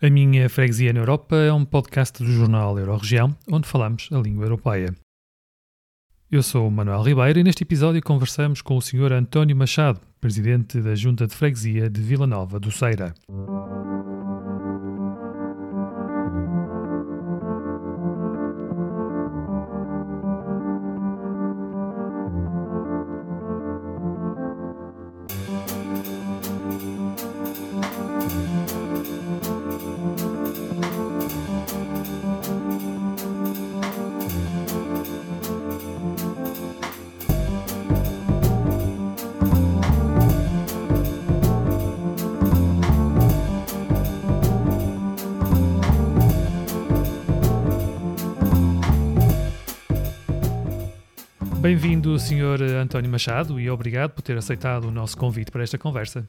A Minha Freguesia na Europa é um podcast do jornal Euroregião, onde falamos a língua europeia. Eu sou o Manuel Ribeiro e neste episódio conversamos com o Sr. António Machado, presidente da Junta de Freguesia de Vila Nova do Ceira. Bem-vindo, Sr. António Machado, e obrigado por ter aceitado o nosso convite para esta conversa.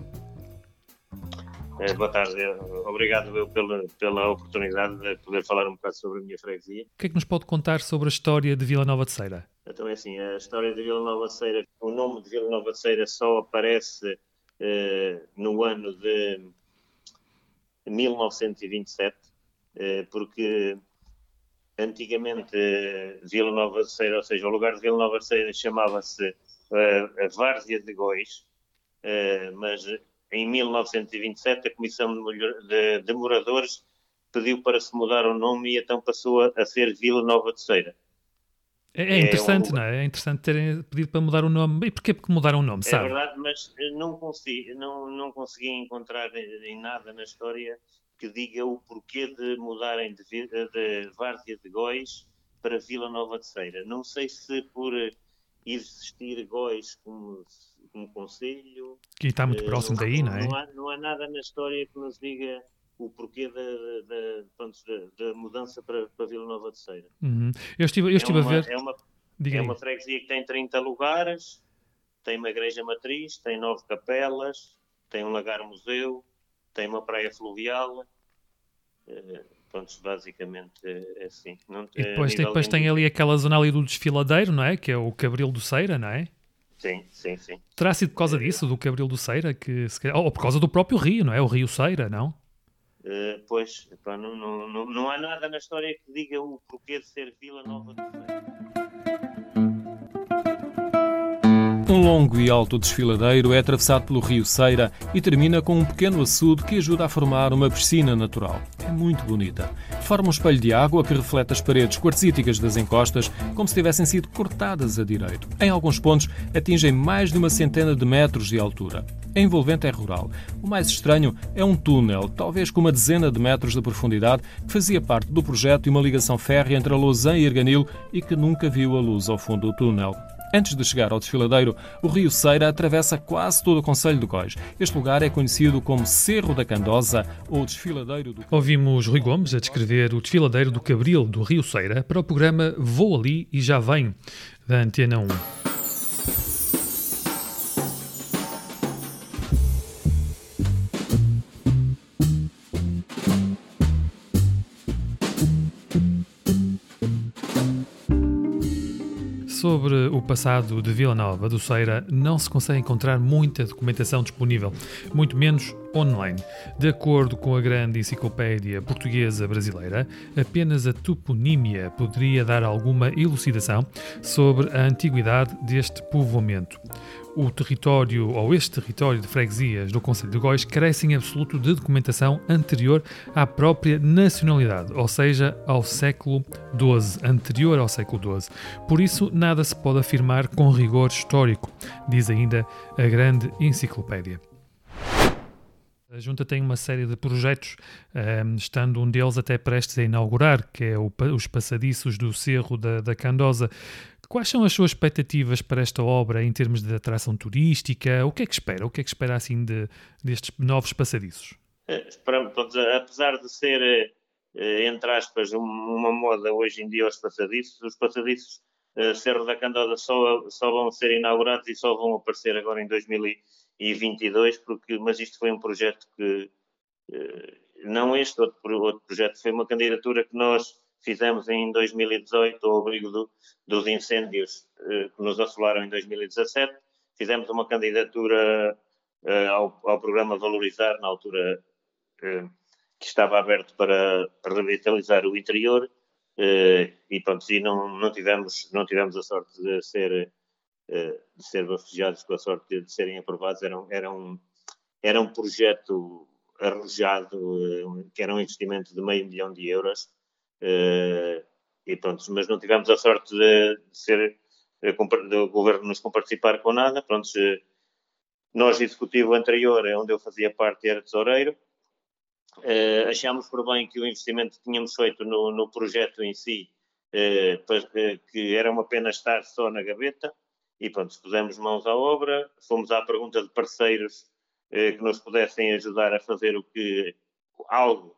É, boa tarde, obrigado eu pela, pela oportunidade de poder falar um bocado sobre a minha freguesia. O que é que nos pode contar sobre a história de Vila Nova de Ceira? Então é assim, a história de Vila Nova de Ceira, o nome de Vila Nova de Ceira só aparece eh, no ano de 1927, eh, porque Antigamente, Vila Nova de Ceira, ou seja, o lugar de Vila Nova de Ceira chamava-se uh, Várzea de Góis, uh, mas em 1927 a Comissão de, de, de, Moradores pediu para se mudar o nome e então passou a, a ser Vila Nova de Ceira. É, é interessante, é um... não é? É interessante terem pedido para mudar o nome. E porquê que mudaram o nome, é sabe? É verdade, mas não consegui, não, não consegui encontrar em nada na história que diga o porquê de mudarem de, de Várzea de Góis para Vila Nova de Ceira. Não sei se por existir Góis como, como conselho... Que está muito uh, próximo não, daí, não, é? Não há, não há, nada na história que nos diga o porquê da, mudança para, para Vila Nova de Ceira. Uhum. Eu estive, eu estive é uma, a ver... É uma, é uma freguesia que tem 30 lugares, tem uma igreja matriz, tem nove capelas, tem um lagar-museu, tem uma praia fluvial. Uh, pronto, basicamente é assim. Não, e depois, tem, depois tem ali aquela zona ali do desfiladeiro, não é? Que é o Cabril do Ceira, não é? Sim, sim, sim. Terá sido por causa uh, disso, do Cabril do Ceira, que ou por causa do próprio rio, não é? O Rio Ceira, não? Uh, pois, não, não, não, não há nada na história que diga o porquê de ser Vila Nova do longo e alto desfiladeiro é atravessado pelo rio Ceira e termina com um pequeno açude que ajuda a formar uma piscina natural. É muito bonita. Forma um espelho de água que reflete as paredes quartzíticas das encostas como se tivessem sido cortadas a direito. Em alguns pontos atingem mais de uma centena de metros de altura. A envolvente é rural. O mais estranho é um túnel, talvez com uma dezena de metros de profundidade, que fazia parte do projeto de uma ligação férrea entre a Lausanne e Erganil e que nunca viu a luz ao fundo do túnel. Antes de chegar ao desfiladeiro, o rio Ceira atravessa quase todo o Conselho de Góis. Este lugar é conhecido como Cerro da Candosa ou Desfiladeiro do... Ouvimos Rui Gomes a descrever o desfiladeiro do Cabril do rio Ceira para o programa Vou Ali e Já Venho, da Antena 1. Sobre o passado de Vila Nova do Ceira, não se consegue encontrar muita documentação disponível, muito menos online. De acordo com a grande enciclopédia portuguesa brasileira, apenas a toponímia poderia dar alguma elucidação sobre a antiguidade deste povoamento o território ou este território de freguesias do Conselho de Góis carece em absoluto de documentação anterior à própria nacionalidade, ou seja, ao século XII, anterior ao século XII. Por isso, nada se pode afirmar com rigor histórico, diz ainda a grande enciclopédia. A Junta tem uma série de projetos, um, estando um deles até prestes a inaugurar, que é o, os passadiços do Cerro da, da Candosa. Quais são as suas expectativas para esta obra em termos de atração turística? O que é que espera? O que é que espera assim de, destes novos passadiços? É, esperamos, apesar de ser, eh, entre aspas, uma moda hoje em dia os passadiços, os passadiços eh, Cerro da Candosa só, só vão ser inaugurados e só vão aparecer agora em 2022, porque, mas isto foi um projeto que, eh, não este outro, outro projeto, foi uma candidatura que nós fizemos em 2018 ao abrigo do, dos incêndios eh, que nos assolaram em 2017. Fizemos uma candidatura eh, ao, ao, programa Valorizar, na altura eh, que estava aberto para, revitalizar o interior e pronto, e não, não, tivemos, não tivemos a sorte de ser, de ser bafejados com a sorte de serem aprovados. Era, era, um, era um projeto arrojado, que era um investimento de meio milhão de euros. E pronto, mas não tivemos a sorte de, de ser do governo nos comparticipar com nada. Pronto, nós, executivo anterior, onde eu fazia parte, era tesoureiro. Uh, achámos por bem que o investimento que tínhamos feito no, no projeto em si, uh, que era uma pena estar só na gaveta, e pronto, pusemos mãos à obra, fomos à pergunta de parceiros uh, que nos pudessem ajudar a fazer o que, algo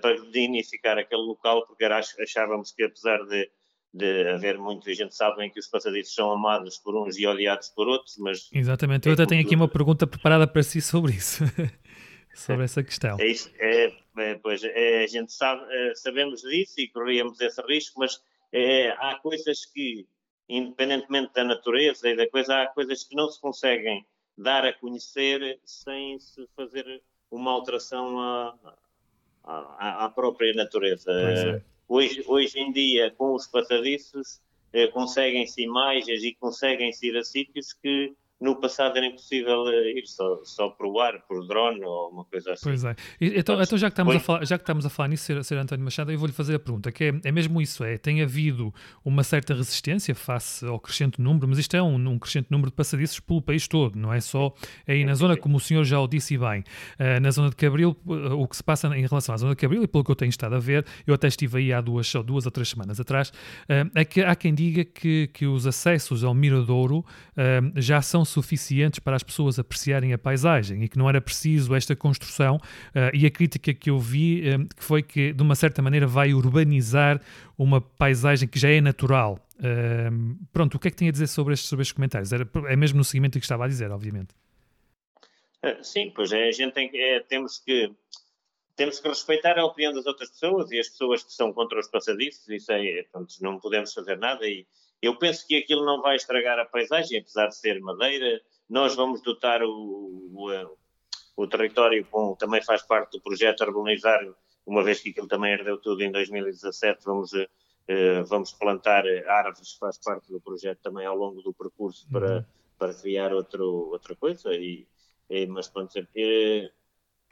para dignificar aquele local, porque era, achávamos que apesar de de haver muita gente sabe bem que os passadiços são amados por uns e odiados por outros, mas... Exatamente, eu é até tenho aqui uma pergunta preparada para si sobre isso, sobre essa questão. É isso, é, é, pois é, a gente sabe, é, sabemos disso e corríamos esse risco, mas é, há coisas que, independentemente da natureza e da coisa, há coisas que não se conseguem dar a conhecer sem se fazer uma alteração à, à própria natureza. É Hoje, hoje em dia, com os passadiços, eh, conseguem-se imagens e conseguem-se ir a sítios que no passado era impossível eh, ir só, só por ar, por drone ou uma coisa assim. Pois é. Então, então já, que estamos a falar, já que estamos a falar nisso, Sr. Sr. António Machado, eu vou-lhe fazer a pergunta, que é, é mesmo isso, é, tem havido uma certa resistência face ao crescente número, mas isto é um, um crescente número de passadiços pelo país todo, não é só aí na zona, como o senhor já o disse bem, uh, na zona de Cabril, uh, o que se passa em relação à zona de Cabril, e pelo que eu tenho estado a ver, eu até estive aí há duas, duas ou três semanas atrás, uh, é que há quem diga que, que os acessos ao Miradouro já são suficientes para as pessoas apreciarem a paisagem e que não era preciso esta construção. Uh, e a crítica que eu vi uh, que foi que, de uma certa maneira, vai urbanizar uma paisagem que já é natural. Uh, pronto, o que é que tem a dizer sobre estes, sobre estes comentários? Era, é mesmo no seguimento que estava a dizer, obviamente. Sim, pois é, a gente tem, é, temos que temos que respeitar a opinião das outras pessoas e as pessoas que são contra os passadiços, isso é, pronto, não podemos fazer nada e eu penso que aquilo não vai estragar a paisagem, apesar de ser madeira, nós vamos dotar o, o, o território com, também faz parte do projeto Urbanizar, uma vez que aquilo também herdeu tudo em 2017, vamos, eh, vamos plantar árvores, faz parte do projeto também ao longo do percurso para, uhum. para criar outro, outra coisa. E, e mas pronto, eh,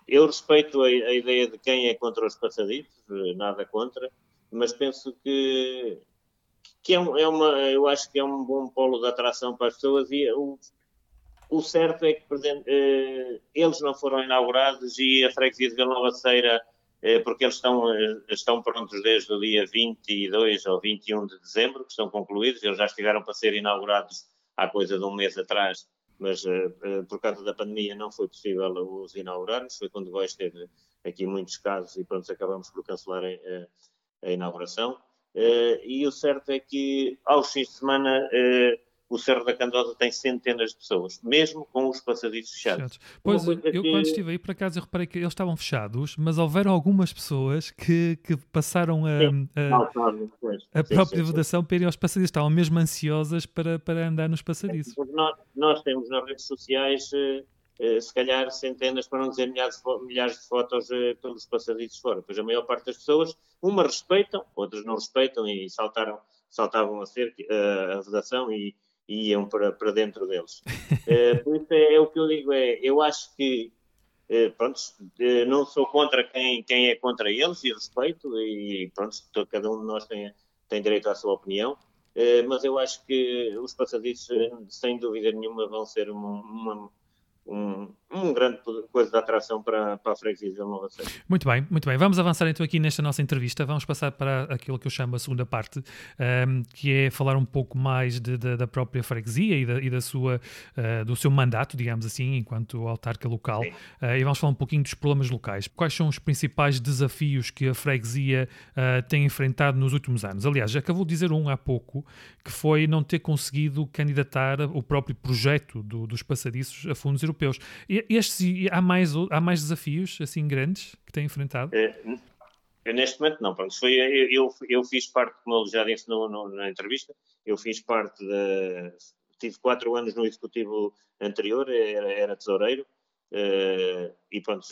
eu respeito a, a, ideia de quem é contra os passadiços, eh, nada contra, mas penso que que é, é, uma, eu acho que é um bom polo de atração para as pessoas e o, o certo é que eh, eles não foram inaugurados e a freguesia de Vila Ceira, eh, porque eles estão, eh, estão prontos desde o dia 22 ou 21 de dezembro, que estão concluídos, eles já estiveram para ser inaugurados há coisa de um mês atrás, mas por causa da pandemia não foi possível os inaugurarmos, foi quando Góis teve aqui muitos casos e pronto, acabamos por cancelar a inauguração. E o certo é que aos fins de semana o Cerro da Candosa tem centenas de pessoas, mesmo com os passadiços fechados. Pois, eu que... quando estive aí, por acaso, eu reparei que eles estavam fechados, mas houveram algumas pessoas que, que passaram a, a, a própria sim, votação sim. para irem aos passadiços, estavam mesmo ansiosas para, para andar nos passadiços. Nós, nós temos nas redes sociais, eh, eh, se calhar, centenas, para não dizer milhares de, milhares de fotos eh, pelos passadiços fora, pois a maior parte das pessoas, umas respeitam, outras não respeitam e saltaram, saltavam a, ser, a votação e e iam para, para dentro deles. por isso é, é, o que eu digo, é, eu acho que pronto, não sou contra quem, quem é contra eles e respeito, e pronto, cada um de nós tem, tem direito à sua opinião, mas eu acho que os passadiços, sem dúvida nenhuma, vão ser uma, uma um, um grande coisa de atração para, para a freguesia de Nova Ceia. Muito bem, muito bem. Vamos avançar então aqui nesta nossa entrevista. Vamos passar para aquilo que eu chamo a segunda parte, um, que é falar um pouco mais de, de, da própria freguesia e, da, e da sua, uh, do seu mandato, digamos assim, enquanto autarca local. Uh, e vamos falar um pouquinho dos problemas locais. Quais são os principais desafios que a freguesia uh, tem enfrentado nos últimos anos? Aliás, já acabou de dizer um há pouco, que foi não ter conseguido candidatar o próprio projeto do, dos passadiços a fundos europeus. E, estes, há, mais, há mais desafios assim grandes que têm enfrentado? É, neste momento não, pronto, foi, eu, eu, eu, fiz parte, como ele já disse no, no, na entrevista, eu fiz parte da... Tive quatro anos no executivo anterior, era, era tesoureiro, uh, e pronto,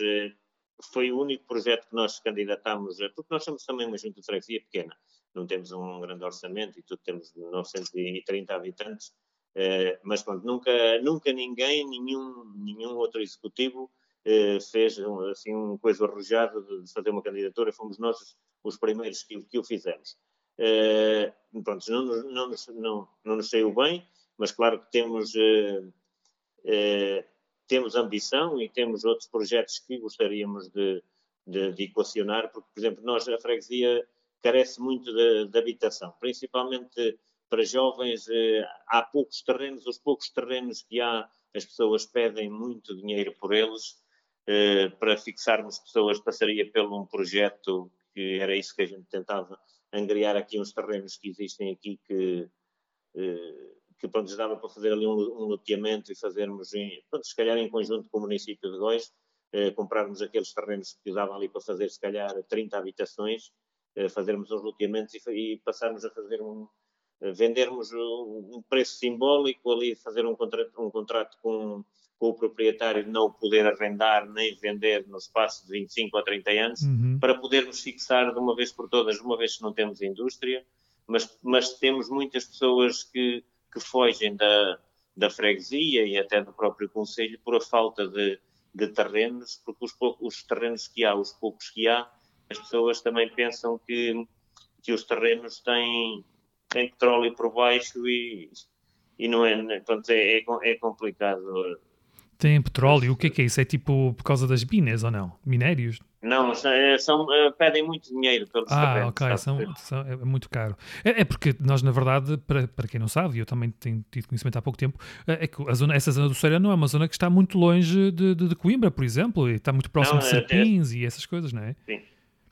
foi o único projeto que nós candidatámos, porque nós somos também uma junta de freguesia pequena, não temos um grande orçamento e tudo, temos 930 habitantes, eh, mas pronto, nunca, nunca ninguém, nenhum, nenhum outro executivo eh, fez assim uma coisa arrojada de fazer uma candidatura, fomos nós os primeiros que, que o fizemos. Eh, pronto, não, não, não, não nos saiu bem, mas claro que temos temos ambição e temos outros projetos que gostaríamos de, de, de equacionar, porque, por exemplo, nós, a freguesia, carece muito de, de habitação, principalmente para jovens. Eh, há poucos terrenos, os poucos terrenos que há, as pessoas pedem muito dinheiro por eles. Eh, para fixarmos pessoas, passaria pelo um projeto que era isso que a gente tentava angriar aqui uns terrenos que existem aqui que eh, que pronto, dava para fazer ali um, um loteamento e fazermos, em, pronto, se calhar em conjunto com o município de Góis, eh, comprarmos aqueles terrenos que davam ali para fazer se calhar 30 habitações, eh, fazermos uns loteamentos e, e passarmos a fazer um, vendermos um, um preço simbólico ali, fazer um contrato, um contrato com, com o proprietário não poder arrendar nem vender no espaço de 25 ou 30 anos, uhum. para podermos fixar de uma vez por todas, uma vez que não temos indústria, mas, mas temos muitas pessoas que que fogem da, da freguesia e até do próprio Conselho por a falta de, de terrenos, porque os, os terrenos que há, os poucos que há, as pessoas também pensam que, que os terrenos têm, têm petróleo por baixo e, e não é, portanto, é, é, é complicado tem petróleo, o que é que é isso? É tipo por causa das minas ou não? Minérios? Não, são, é, é, pedem muito dinheiro pelos Ah, ok, são, são, é muito caro. É, é, porque nós, na verdade, para, para quem não sabe, eu também tenho tido conhecimento há pouco tempo, é, é que a zona, essa zona do Ceará não é uma zona que está muito longe de, de, de Coimbra, por exemplo, e está muito próximo não, de Serpins e essas coisas, não é? Sim.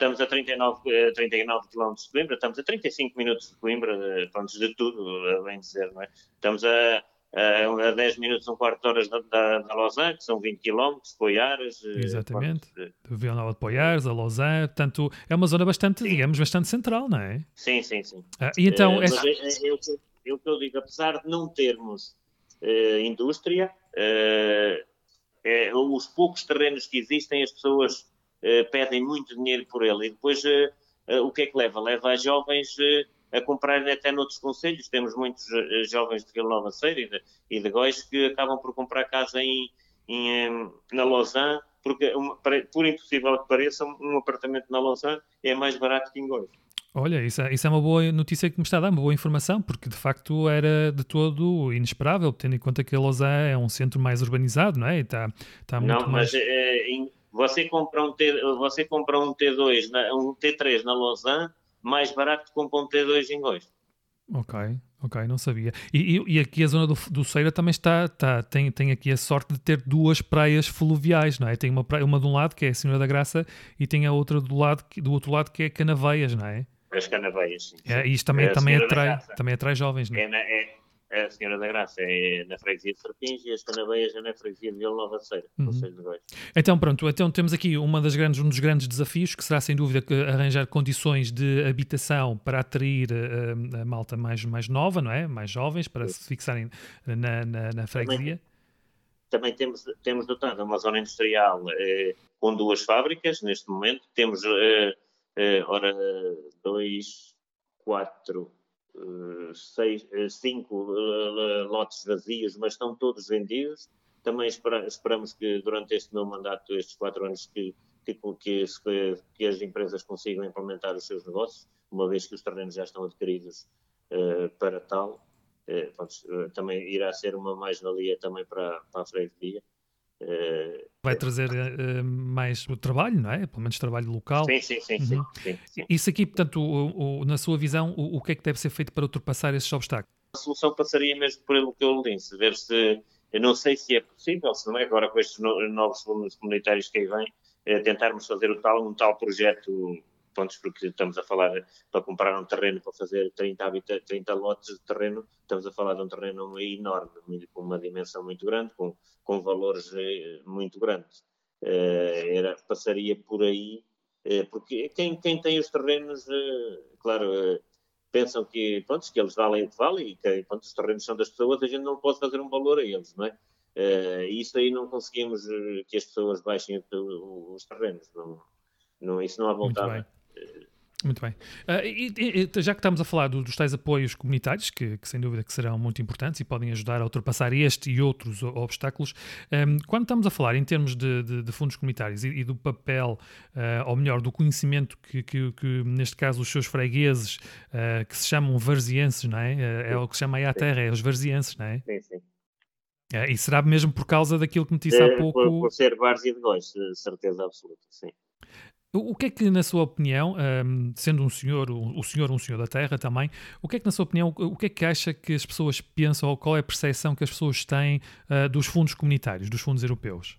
Estamos a 39, 39 km de Coimbra, estamos a 35 minutos de Coimbra, antes de tudo, bem dizer, não é? Estamos a uh, a 10 minutos, um quarto de horas da, da, da Lausanne, que são 20 km, Poiares. Eh, Exatamente, de... de Vila Nova de Poiares, a Lausanne, portanto é uma zona bastante, sim. digamos, bastante central, não é? Sim, sim, sim. Ah, e então... Uh, essa... eu, eu, que eu digo, apesar de não termos uh, indústria, é, os poucos terrenos que existem, as pessoas pedem muito dinheiro por ele, e depois o que é que leva? Leva a jovens a comprar até noutros conselhos. Temos muitos eh, jovens de Vila Nova Ceira e de, e de Góis que acabam por comprar casa em, em na Lausanne, porque, por impossível que pareça, um apartamento na Lausanne é mais barato que em Góis. Olha, isso é, isso é uma boa notícia que me está a dar, uma boa informação, porque de facto era de todo inesperável, tendo em conta que a Lausanne é um centro mais urbanizado, não é? E está, está muito não, mais... mas é, você, compra um T, você compra um T2, um T3 na Lausanne mais barato que compra um T2 em Góis. Ok, ok, não sabia. E, e, e, aqui a zona do, do Ceira também está, está tem, tem aqui a sorte de ter duas praias fluviais, não é? Tem uma praia, uma de um lado que é a Senhora da Graça e tem a outra do, lado, do outro lado que é Canaveias, não é? As Canaveias, sim. É, isto também, é também, atrai, também atrai jovens, não é? é, é é a Senhora da Graça é na freguesia de Serpins e as Canaveias é na freguesia de Vila Nova de Ceira, uhum. Então pronto, então temos aqui uma das grandes, um dos grandes desafios que será sem dúvida arranjar condições de habitação para atrair uh, a malta mais, mais nova, não é? Mais jovens, para Sim. se fixarem na, na, na freguesia. Também, também, temos, temos dotado uma zona industrial eh, com duas fábricas neste momento. Temos, eh, eh, ora, dois, quatro, seis, eh, cinco eh, lotes vazios, mas estão todos vendidos. Também espera, esperamos que durante este meu mandato, estes quatro anos, que, que, que, as empresas consigam implementar os seus negócios, uma vez que os terrenos já estão adquiridos uh, para tal. Uh, também irá ser uma mais-valia também para, para a freguesia. Vai trazer uh, mais o trabalho, não é? Pelo menos trabalho local. Sim, sim, sim. Uhum. sim, sim, Isso aqui, portanto, o, o, na sua visão, o, o, que é que deve ser feito para ultrapassar esses obstáculos? A solução passaria mesmo por o que eu lhe disse, ver se, eu não sei se é possível, se não é, agora com estes novos volumes comunitários que aí vêm, é tentarmos fazer o tal, um tal projeto pontos, porque estamos a falar para comprar um terreno para fazer 30, habita, 30 lotes de terreno, estamos a falar de um terreno enorme, com uma dimensão muito grande, com, com valores eh, muito grandes. Uh, era, passaria por aí, uh, porque quem, quem tem os terrenos, claro, pensam que, pronto, que eles valem o que valem e que pronto, os terrenos são das pessoas, a gente não pode fazer um valor a eles, não é? Uh, isso aí não conseguimos que as pessoas baixem os terrenos. Não, não, isso não há vontade. Muito bem. Uh, e, e, já que estamos a falar do, dos tais apoios comunitários, que, que, sem dúvida que serão muito importantes e podem ajudar a ultrapassar este e outros obstáculos, um, quando estamos a falar em termos de, de, de fundos comunitários e, e, do papel, uh, ou melhor, do conhecimento que, que, que neste caso, os seus fregueses, uh, que se chamam varzienses, não é? é o que se chama aí à terra, é os varzienses, não é? Sim, sim. e será mesmo por causa daquilo que me disse há pouco? Por, por ser várzea de Góis, certeza absoluta, sim. O que é que, na sua opinião, sendo um senhor, o, senhor um senhor da Terra também, o que é que, na sua opinião, o que é que acha que as pessoas pensam ou qual é a percepção que as pessoas têm uh, dos fundos comunitários, dos fundos europeus?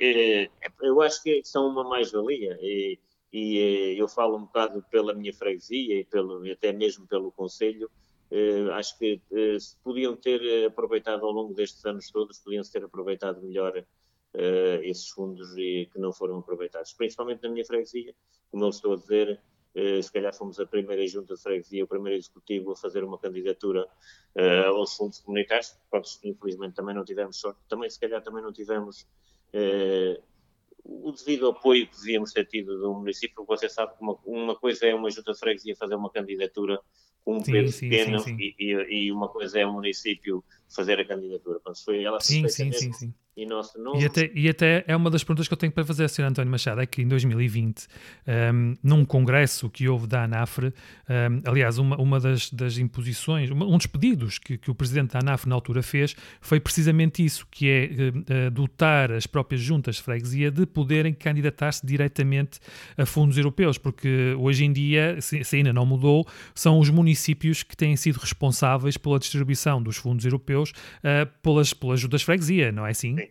É, eu acho que são uma mais-valia e, eh, eu falo um bocado pela minha freguesia e pelo, até mesmo pelo Conselho. Uh, acho que uh, se podiam ter aproveitado ao longo destes anos todos, podiam ter aproveitado melhor uh, esses fundos e que não foram aproveitados, principalmente na minha freguesia, como eu estou a dizer, uh, se calhar fomos a primeira junta de freguesia, o primeiro executivo a fazer uma candidatura uh, aos fundos comunitários, infelizmente também não tivemos sorte, também se calhar também não tivemos o devido apoio que devíamos ter tido do município, você sabe que uma, uma coisa é uma junta de freguesia fazer uma candidatura com um peso pequeno sim, sim. E, e, e, uma coisa é o município fazer a candidatura. Portanto, foi ela sim, sim, sim, sim. E, nosso e, até, e até é uma das perguntas que eu tenho para fazer Sr. António Machado, é que em 2020, um, num congresso que houve da ANAFRE, um, aliás, uma, uma das, das imposições, uma, um dos pedidos que, que o presidente da ANAFRE na altura fez, foi precisamente isso, que é uh, dotar as próprias juntas de freguesia de poderem candidatar-se diretamente a fundos europeus, porque hoje em dia, se, se ainda não mudou, são os municípios que têm sido responsáveis pela distribuição dos fundos europeus uh, pelas, pelas juntas de freguesia, não é assim? Sim.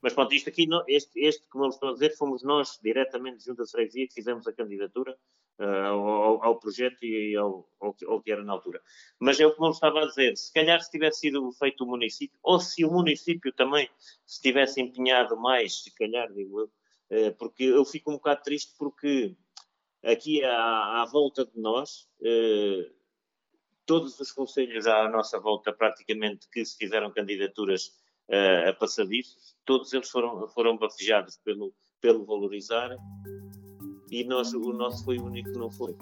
Mas pronto, isto aqui, este, este, como eu estou a dizer, fomos nós diretamente junto da freguesia que fizemos a candidatura uh, ao, ao, projeto e ao, ao, ao, que era na altura. Mas eu, como eu estava a dizer, se calhar se tivesse sido feito o município, ou se o município também se tivesse empenhado mais, se calhar, digo eu, uh, porque eu fico um bocado triste porque aqui à, à volta de nós, uh, todos os conselhos à nossa volta praticamente que se fizeram candidaturas uh, a passadiços, todos eles foram, foram batizados pelo, pelo valorizar e nós, o nosso foi o único que não foi.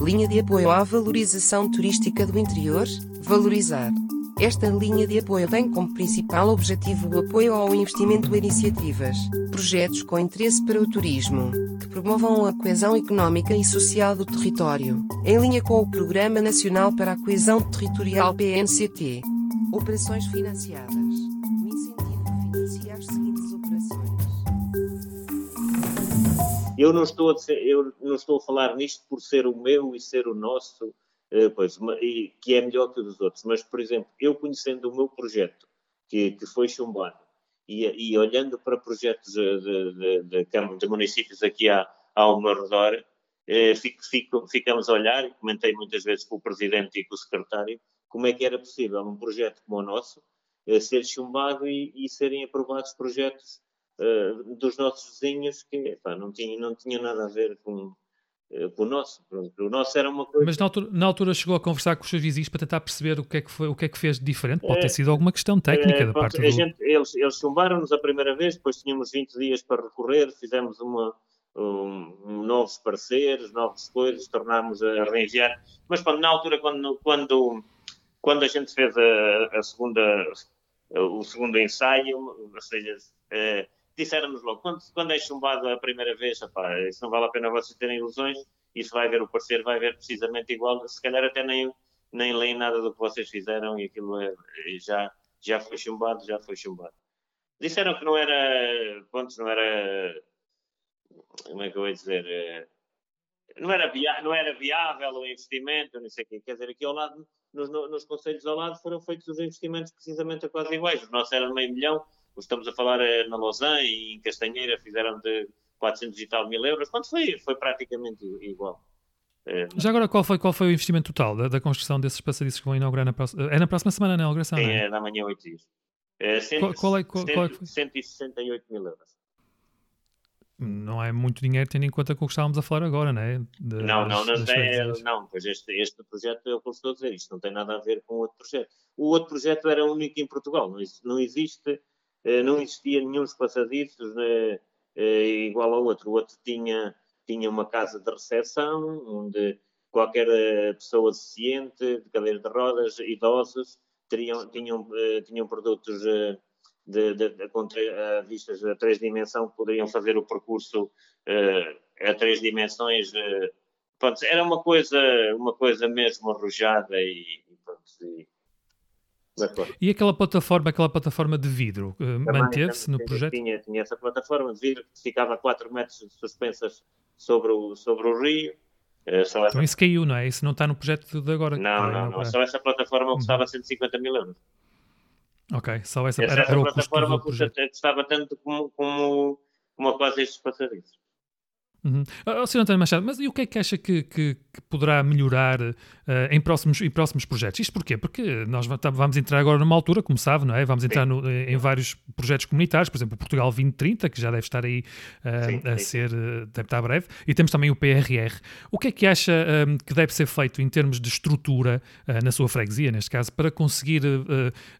Linha de apoio à valorização turística do interior, valorizar. Esta linha de apoio tem como principal objetivo o apoio ao investimento em iniciativas, projetos com interesse para o turismo, promovam a coesão económica e social do território, em linha com o Programa Nacional para a Coesão Territorial PNCT. Operações financiadas. O incentivo financia as seguintes operações. Eu não estou a, dizer, eu não estou a falar nisto por ser o meu e ser o nosso eh, pois, que é melhor que o dos outros. Mas, por exemplo, eu conhecendo o meu projeto, que, que foi chumbado, e, e olhando para projetos de, de, de, de municípios aqui à, ao meu redor, eh, fico, fico, ficamos a olhar, comentei muitas vezes com o presidente e com o secretário, como é que era possível um projeto como o nosso eh, ser chumbado e, e serem aprovados projetos eh, dos nossos vizinhos que não, tinha, não tinha nada a ver com, com o nosso. O nosso era uma coisa. Mas na altura, na altura, chegou a conversar com os seus vizinhos para tentar perceber o que é que, foi, o que, é que fez de diferente? Pode ter é, sido alguma questão técnica é, da parte do... Gente, eles, eles chumbaram-nos a primeira vez, depois tínhamos 20 dias para recorrer, fizemos uma, um, novos pareceres, novas coisas, tornámos a reenviar. Mas pronto, na altura, quando, quando, quando a gente fez a, a segunda, o segundo ensaio, ou seja, é, disseram-nos logo, quando, quando é chumbado a primeira vez, opá, isso não vale a pena vocês terem ilusões, isso vai ver o parecer, vai ver precisamente igual, se calhar até nem, nem leem nada do que vocês fizeram e aquilo é, já, já foi chumbado, já foi chumbado. Disseram que não era, pontos, não era, como é que eu ia dizer, eh, não era, não era viável o investimento, não sei o quê, quer dizer, aqui ao lado, nos, nos conselhos ao lado foram feitos os investimentos precisamente a quase iguais, o nosso era meio milhão, estamos a falar eh, na Lausanne e em Castanheira fizeram de 400 e tal mil euros, quanto foi? Foi praticamente igual. Eh, Já agora, qual foi, qual foi o investimento total da, da construção desses passadiços que vão inaugurar na próxima... É na próxima semana, na inauguração, Sim, é? é na manhã, 8 dias. É, cento, qual, é, qual, qual é que foi? 168 mil euros. não é muito dinheiro tendo em conta o que estávamos a falar agora, não é? De, não, não, não, é, não, pois este, este projeto é o que eu estou a dizer, isto não tem nada a ver com outro projeto. O outro projeto era único em Portugal, não, não existe, não existia nenhum passadiços né, eh, igual ao outro. O outro tinha, tinha uma casa de recepção, onde qualquer eh, pessoa deficiente, de cadeira de rodas, idosos, teriam, tinham, tinham produtos de, de, de, vistas a três dimensões poderiam fazer o percurso uh, a três dimensões. Uh, pronto, era uma coisa, uma coisa mesmo arrojada e, e, pronto, e e aquela plataforma, aquela plataforma de vidro, uh, manteve-se no projeto? Tinha, tinha essa plataforma de vidro que ficava a 4 metros suspensas sobre o, sobre o rio. Uh, então essa... isso caiu, não é? Isso não está no projeto de agora? Não, não, não. Só essa plataforma uhum. custava 150 mil euros. Ok, só essa, essa era, era o custo do projeto. Custava tanto como, como, como quase estes passadiços. Uhum. Oh, Sr. António Machado, mas e o que é que acha que, que, que poderá melhorar uh, em, próximos, em próximos projetos? Isto porquê? Porque nós vamos entrar agora numa altura, como sabe, não é? Vamos entrar no, eh, em vários projetos comunitários, por exemplo, o Portugal 2030, que já deve estar aí uh, sim, a sim. ser, uh, deve estar breve, e temos também o PRR. O que é que acha que deve ser feito em termos de estrutura na sua freguesia, neste caso, para conseguir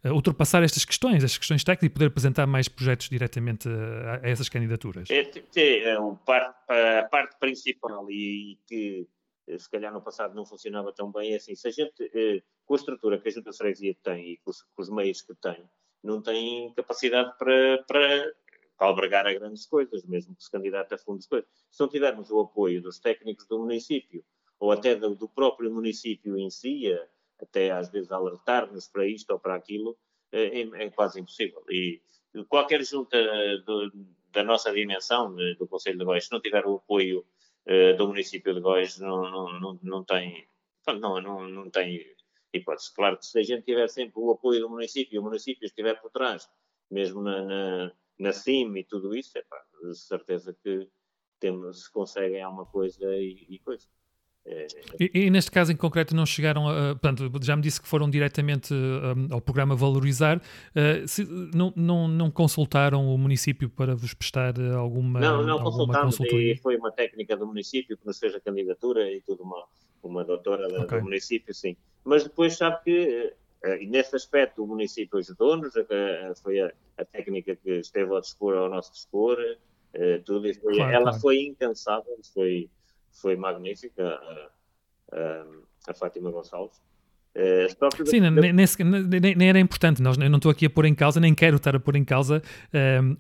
ultrapassar estas questões, estas questões técnicas e poder apresentar mais projetos diretamente a, a essas candidaturas? É, é, é um par, a parte principal e que eh, se calhar no passado não funcionava tão bem é assim, se a gente, eh, com a estrutura que a Junta de Freguesia tem e com os, com os, meios que tem, não tem capacidade para, para, albergar a grandes coisas, mesmo que se candidate a fundos coisas. Se não tivermos o apoio dos técnicos do município, ou até do, do próprio município em si, até às vezes alertar-nos para isto ou para aquilo, é, é, é quase impossível. E qualquer junta da nossa dimensão do Conselho de Góis, se não tiver o apoio uh, do município de Góis, não, não, não, não tem, não, não, não tem hipótese. Claro que se a gente tiver sempre o apoio do município e o município estiver por trás, mesmo na, na, na CIM e tudo isso, é pá, de certeza que temos, se conseguem alguma coisa e, e coisa. E, e, neste caso em concreto não chegaram a. Portanto, já me disse que foram diretamente ao programa Valorizar. Uh, se, não, não, não consultaram o município para vos prestar alguma, não, não alguma consultoria? foi uma técnica do município que nos fez a candidatura e tudo uma, uma doutora okay. do município, sim. Mas depois sabe que, uh, e nesse aspecto, o município ajudou-nos, foi a, a, técnica que esteve ao dispor, ao nosso dispor, tudo. Foi, claro, ela claro. foi incansável, foi foi magnífica, a, a, a Fátima Gonçalves. É, Sim, nem, nem, nem, era importante. Nós, eu não estou aqui a pôr em causa, nem quero estar a pôr em causa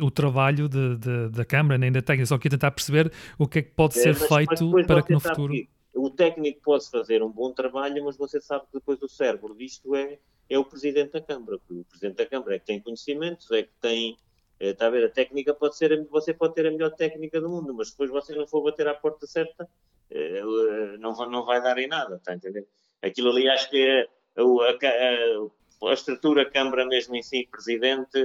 um, o trabalho de, de, da Câmara, nem da técnica, só queria tentar perceber o que é que pode é, ser mas, feito mas para que no futuro. Que o técnico pode fazer um bom trabalho, mas você sabe que depois o cérebro disto é, é o Presidente da Câmara. O Presidente da Câmara é que tem conhecimentos, é que tem Está a ver? A técnica pode ser, você pode ter a melhor técnica do mundo, mas depois você não for bater à porta certa, eh, não, não vai dar em nada, está a entender? Aquilo ali acho que é a, a, a, estrutura Câmara mesmo em si, Presidente,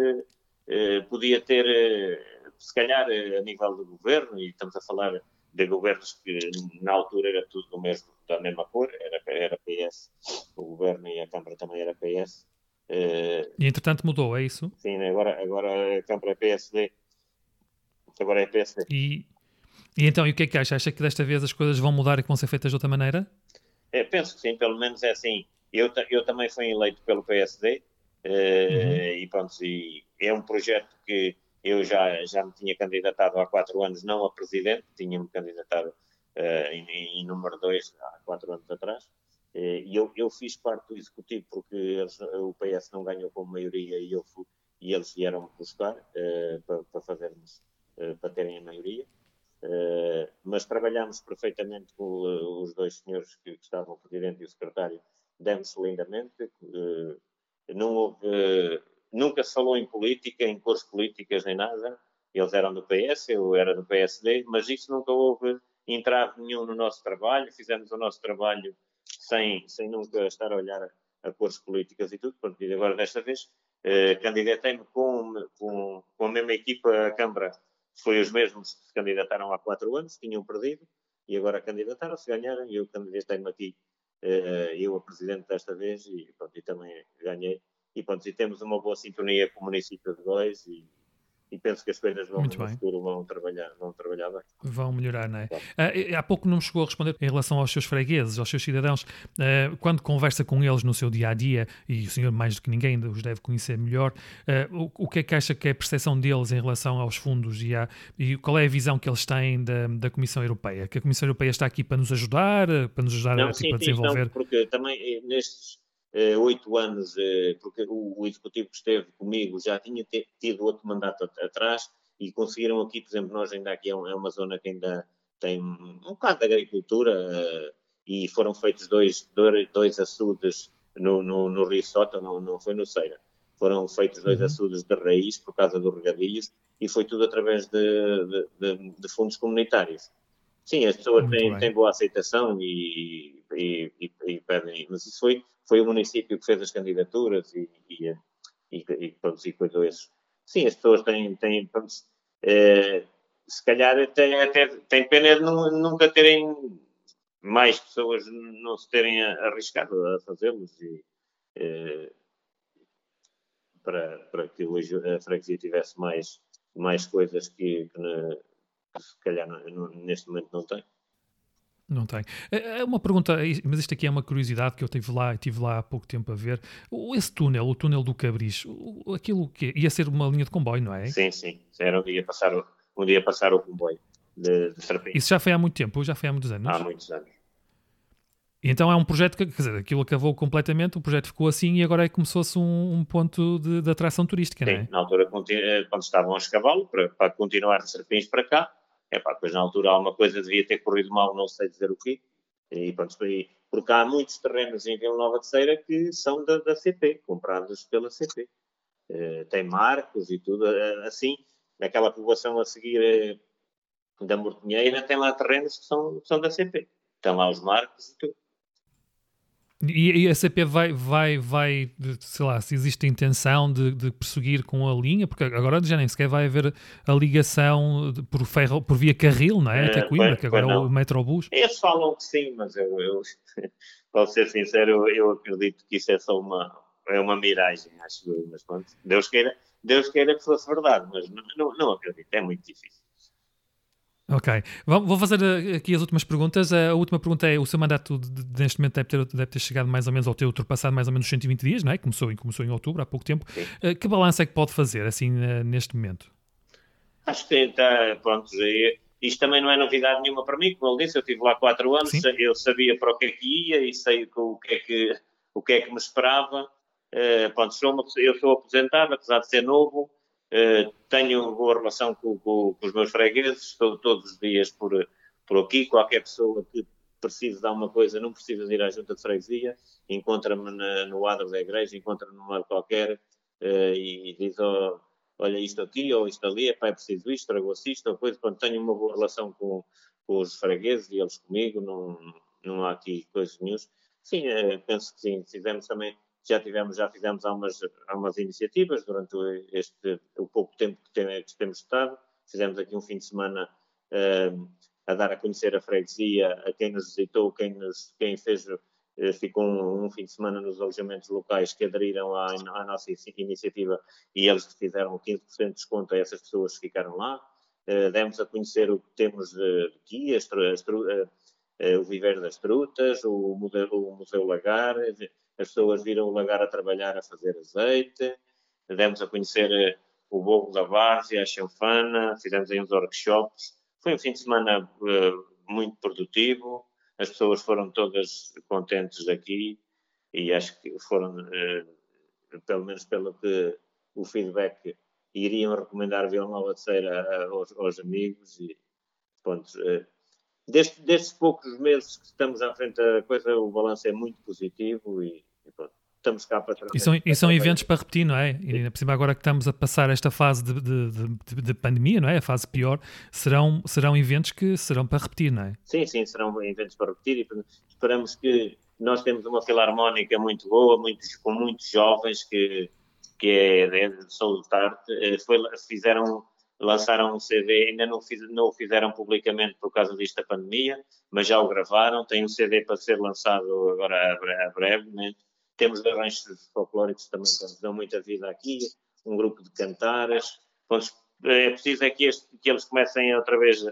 eh, podia ter, eh, se calhar, a nível do governo, e estamos a falar de governos que na altura era tudo do mesmo, da mesma cor, era, era PS, o governo e a Câmara também era PS, Uh, e entretanto mudou, é isso? Sim, agora, agora a Câmara é PSD. Agora é PSD. E, e então, e o que é que acha? Acha que desta vez as coisas vão mudar e que vão ser feitas de outra maneira? É, penso que sim, pelo menos é assim. Eu, eu também fui eleito pelo PSD uh, uhum. e pronto, e é um projeto que eu já, já me tinha candidatado há quatro anos, não a presidente, tinha-me candidatado uh, em, em número dois há quatro anos atrás. Eh, e eu, eu fiz parte do executivo porque eles, o PS não ganhou com maioria e, eu fui, e eles vieram buscar uh, para, para, fazermos, uh, para terem a maioria. Uh, mas trabalhámos perfeitamente com os dois senhores que, que, estavam, o presidente e o secretário, demos lindamente. não houve, nunca se falou em política, em cores políticas nem nada. Eles eram do PS, eu era do PSD, mas isso nunca houve entrave nenhum no nosso trabalho. Fizemos o nosso trabalho sem, sem nunca estar a olhar a, cores políticas e tudo. Pronto, e agora, desta vez, eh, candidatei-me com, com, com a mesma equipa à Câmara. Foi os mesmos que se candidataram há quatro anos, tinham perdido, e agora candidataram-se, ganharam, e eu candidatei-me aqui, eh, eu a presidente desta vez, e, pronto, e também ganhei. E, pronto, e temos uma boa sintonia com o município de Góis, e, e penso que as coisas vão, no futuro vão trabalhar, vão trabalhar bem. Vão melhorar, não é? Claro. Uh, há pouco não me chegou a responder em relação aos seus fregueses, aos seus cidadãos. Uh, quando conversa com eles no seu dia a dia, e o senhor mais do que ninguém os deve conhecer melhor, uh, o, o, que é que acha que é a percepção deles em relação aos fundos e, a, e qual é a visão que eles têm da, da Comissão Europeia? Que a Comissão Europeia está aqui para nos ajudar, para nos ajudar não, a, sim, tipo, a desenvolver. Não, porque também eh, nestes oito anos, eh, porque o, executivo que esteve comigo já tinha tido outro mandato atrás e conseguiram aqui, por exemplo, nós ainda aqui é, é uma zona que ainda tem um bocado de agricultura e foram feitos dois, dois açudes no, no, no Rio Sota, não, não foi no Ceira. Foram feitos dois uhum. açudes de raiz por causa dos regadilhos e foi tudo através de, de, de, de fundos comunitários. Sim, as pessoas têm, têm, boa aceitação e, e, e, e, pedem, mas isso foi, foi o município que fez as candidaturas e, e, e, e. Sim, as pessoas têm, têm é, se calhar têm, até têm pena de nunca terem mais pessoas não se terem arriscado a fazê-los e é, para, para que hoje a freguesia tivesse mais, mais coisas que, que na, se calhar neste momento não tem. Não tem. É, é uma pergunta, mas isto aqui é uma curiosidade que eu tive lá, tive lá há pouco tempo a ver. Esse túnel, o túnel do Cabris, aquilo que ia ser uma linha de comboio, não é? Sim, sim. Era um dia passar, um dia passar o comboio de, de Isso já foi há muito tempo, já foi há muitos anos? Há muitos anos. Então é um projeto que, quer dizer, aquilo acabou completamente, o projeto ficou assim e agora é começou-se um, um, ponto de, de, atração turística, Sim, não é? na altura, eh, quando estavam a escavá-lo, para, para continuar de Serpins para cá, é pá, depois na altura alguma coisa devia ter corrido mal, não sei dizer o quê. E pronto, porque há muitos terrenos em Vila Nova de Ceira que são da, da CP, comprados pela CP. Uh, eh, tem marcos e tudo, uh, assim, naquela população a seguir uh, da Mortinheira tem lá terrenos que são, são da CP. Tem lá os marcos e tudo. E, e a CP vai, vai, vai, sei lá, se existe a intenção de, de prosseguir com a linha, porque agora já nem sequer vai haver a ligação por, ferro, por via carril, não é? Até Coimbra, que agora é o Metrobus. Eles falam que sim, mas eu, eu para ser sincero, eu, eu, acredito que isso é só uma, é uma miragem, acho eu, mas pronto, Deus queira, Deus queira que fosse verdade, mas não, não, não acredito, é muito difícil. Ok. Vou fazer eh, aqui as últimas perguntas. A última pergunta é: o seu mandato neste momento deve ter, deve ter chegado mais ou menos ao ter ultrapassado mais ou menos 120 dias, não é? Começou, começou em outubro, há pouco tempo. Sim. Eh, que balanço é que pode fazer, assim, eh, neste momento? Acho que está, pronto, isto também não é novidade nenhuma para mim, como ele disse, eu estive lá quatro anos, Sim. eu sabia para o que é que ia e sei o que é que, o que, é que me esperava. Uh, pronto, sou uma, eu sou aposentado, apesar de ser novo, tenho boa relação com, com, com, os meus fregueses, estou todos os dias por, por aqui. Qualquer pessoa que precise de alguma coisa não precisa de ir à junta de freguesia, encontra-me no adro da igreja, encontra-me num lado qualquer uh, e, e, diz: oh, Olha, isto aqui ou isto ali, é pai, preciso isto, tragou-se isto, ou coisa. Pronto, tenho uma boa relação com, com os fregueses e eles comigo, não, não há aqui coisas nenhuma. Sim, uh, penso que sim, fizemos também já tivemos, já fizemos algumas, algumas iniciativas durante este, o pouco tempo que, tem, que temos estado. Fizemos aqui um fim de semana uh, a dar a conhecer a freguesia, a quem nos visitou, quem, nos, quem fez, uh, ficou um, um, fim de semana nos alojamentos locais que aderiram à, à nossa iniciativa e eles fizeram 15% de desconto a essas pessoas que ficaram lá. Uh, demos a conhecer o que temos aqui, o Viver das Trutas, o, o Museu Lagar, as pessoas viram o lagar a trabalhar a fazer azeite, demos a conhecer eh, o bolo da várzea, a chanfana, fizemos aí uns workshops. Foi um fim de semana uh, muito produtivo, as pessoas foram todas contentes aqui e acho que foram, uh, pelo menos pelo que o feedback, iriam recomendar Vila Nova de Ceira aos, aos amigos e pronto, Destes, destes, poucos meses que estamos à frente da coisa, o balanço é muito positivo e, estamos cá para trabalhar. E são, e são eventos para repetir, não é? E por cima agora que estamos a passar esta fase de, de, de, de, pandemia, não é? A fase pior, serão, serão eventos que serão para repetir, não é? Sim, sim, serão eventos para repetir e esperamos que nós temos uma filarmónica muito boa, muitos, com muitos jovens que, que é de Tarte, eh, foi, fizeram lançaram um CD, ainda não, fiz, não o fizeram publicamente por causa disto da pandemia, mas já o gravaram, tem um CD para ser lançado agora a, breve, né? Temos arranjos folclóricos também que nos dão muita vida aqui, um grupo de cantaras, é preciso é que, este, que eles comecem outra vez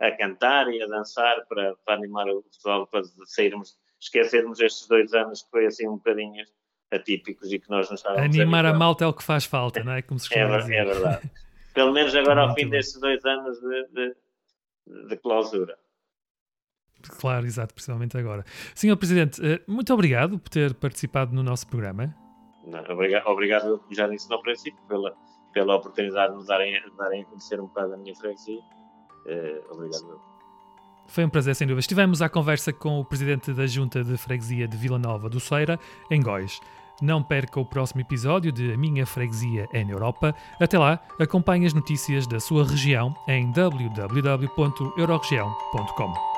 a cantar e a dançar para, para animar o pessoal, para sairmos, esquecermos estes dois anos que foi assim um bocadinho atípicos e que nós não estávamos Animar a, a malta é o que faz falta, não é? Como se é, é verdade. Pelo menos agora ao fim destes dois anos de, de, de clausura. Claro, exato, principalmente agora. Senhor Presidente, eh, muito obrigado por ter participado no nosso programa. Obrigado, obrigado, já disse no princípio, pela, pela oportunidade de nos darem, darem a conhecer um bocado a minha freguesia. Uh, obrigado. Foi um prazer, sem dúvida. Estivemos à conversa com o Presidente da Junta de Freguesia de Vila Nova do Ceira, em Góis. Não perca o próximo episódio de A Minha Freguesia é na Europa. Até lá, acompanhe as notícias da sua região em www.euroregião.com.